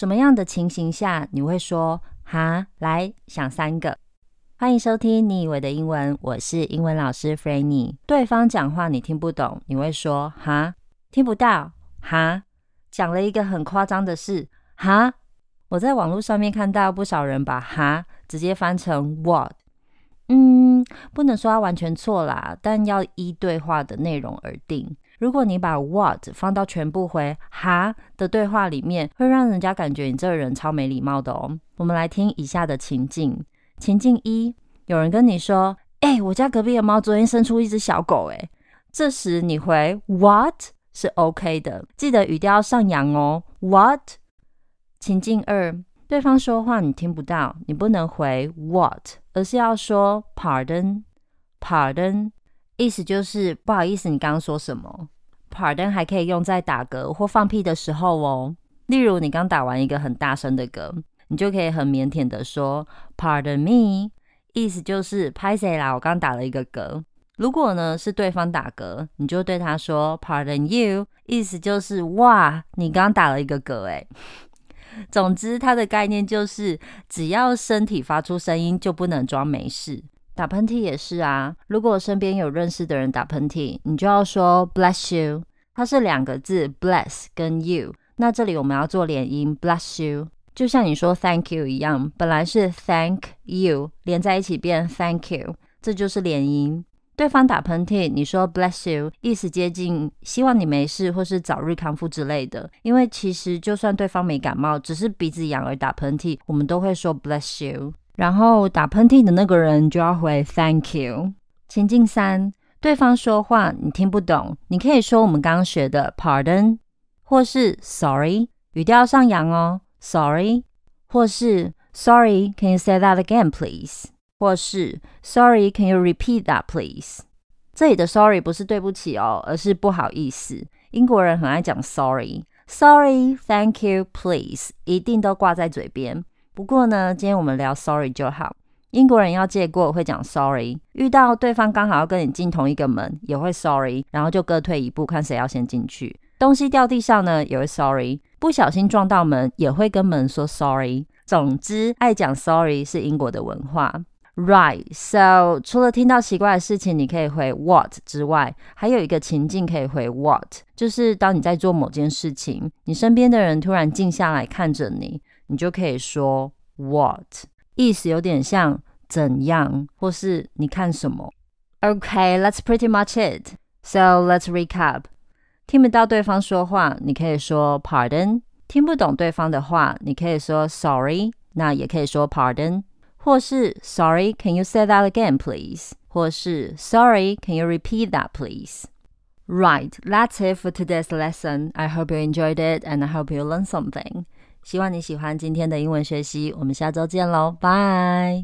什么样的情形下你会说哈？来想三个。欢迎收听你以为的英文，我是英文老师 Frannie。对方讲话你听不懂，你会说哈？听不到哈？讲了一个很夸张的事哈？我在网络上面看到不少人把哈直接翻成 what。嗯，不能说它完全错啦，但要依对话的内容而定。如果你把 what 放到全部回哈的对话里面，会让人家感觉你这个人超没礼貌的哦。我们来听以下的情境：情境一，有人跟你说：“哎、我家隔壁的猫昨天生出一只小狗。”哎，这时你回 what 是 OK 的，记得语调要上扬哦。What？情境二。对方说话你听不到，你不能回 what，而是要说 pardon，pardon，意思就是不好意思，你刚刚说什么？pardon 还可以用在打嗝或放屁的时候哦。例如你刚打完一个很大声的嗝，你就可以很腼腆的说 pardon me，意思就是拍谁啦，我刚打了一个嗝。如果呢是对方打嗝，你就对他说 pardon you，意思就是哇，你刚打了一个嗝诶。总之，它的概念就是，只要身体发出声音，就不能装没事。打喷嚏也是啊，如果身边有认识的人打喷嚏，你就要说 bless you，它是两个字，bless 跟 you。那这里我们要做连音，bless you，就像你说 thank you 一样，本来是 thank you，连在一起变 thank you，这就是连音。对方打喷嚏，你说 bless you，意思接近希望你没事或是早日康复之类的。因为其实就算对方没感冒，只是鼻子痒而打喷嚏，我们都会说 bless you。然后打喷嚏的那个人就要回 thank you。情境三，对方说话你听不懂，你可以说我们刚刚学的 pardon，或是 sorry，语调上扬哦，sorry，或是 sorry，can you say that again please？或是 Sorry，can you repeat that please？这里的 Sorry 不是对不起哦，而是不好意思。英国人很爱讲 Sorry，Sorry，Thank you，Please，一定都挂在嘴边。不过呢，今天我们聊 Sorry 就好。英国人要借过会讲 Sorry，遇到对方刚好要跟你进同一个门，也会 Sorry，然后就各退一步，看谁要先进去。东西掉地上呢，也会 Sorry，不小心撞到门，也会跟门说 Sorry。总之，爱讲 Sorry 是英国的文化。Right, so 除了听到奇怪的事情，你可以回 what 之外，还有一个情境可以回 what，就是当你在做某件事情，你身边的人突然静下来看着你，你就可以说 what，意思有点像怎样，或是你看什么。Okay, that's pretty much it. So let's recap. 听不到对方说话，你可以说 pardon；听不懂对方的话，你可以说 sorry，那也可以说 pardon。或是 Sorry, can you say that again, please? 或是 Sorry, can you repeat that, please? Right, that's it for today's lesson. I hope you enjoyed it and I hope you learned something. 希望你喜欢今天的英文学习，我们下周见喽，拜。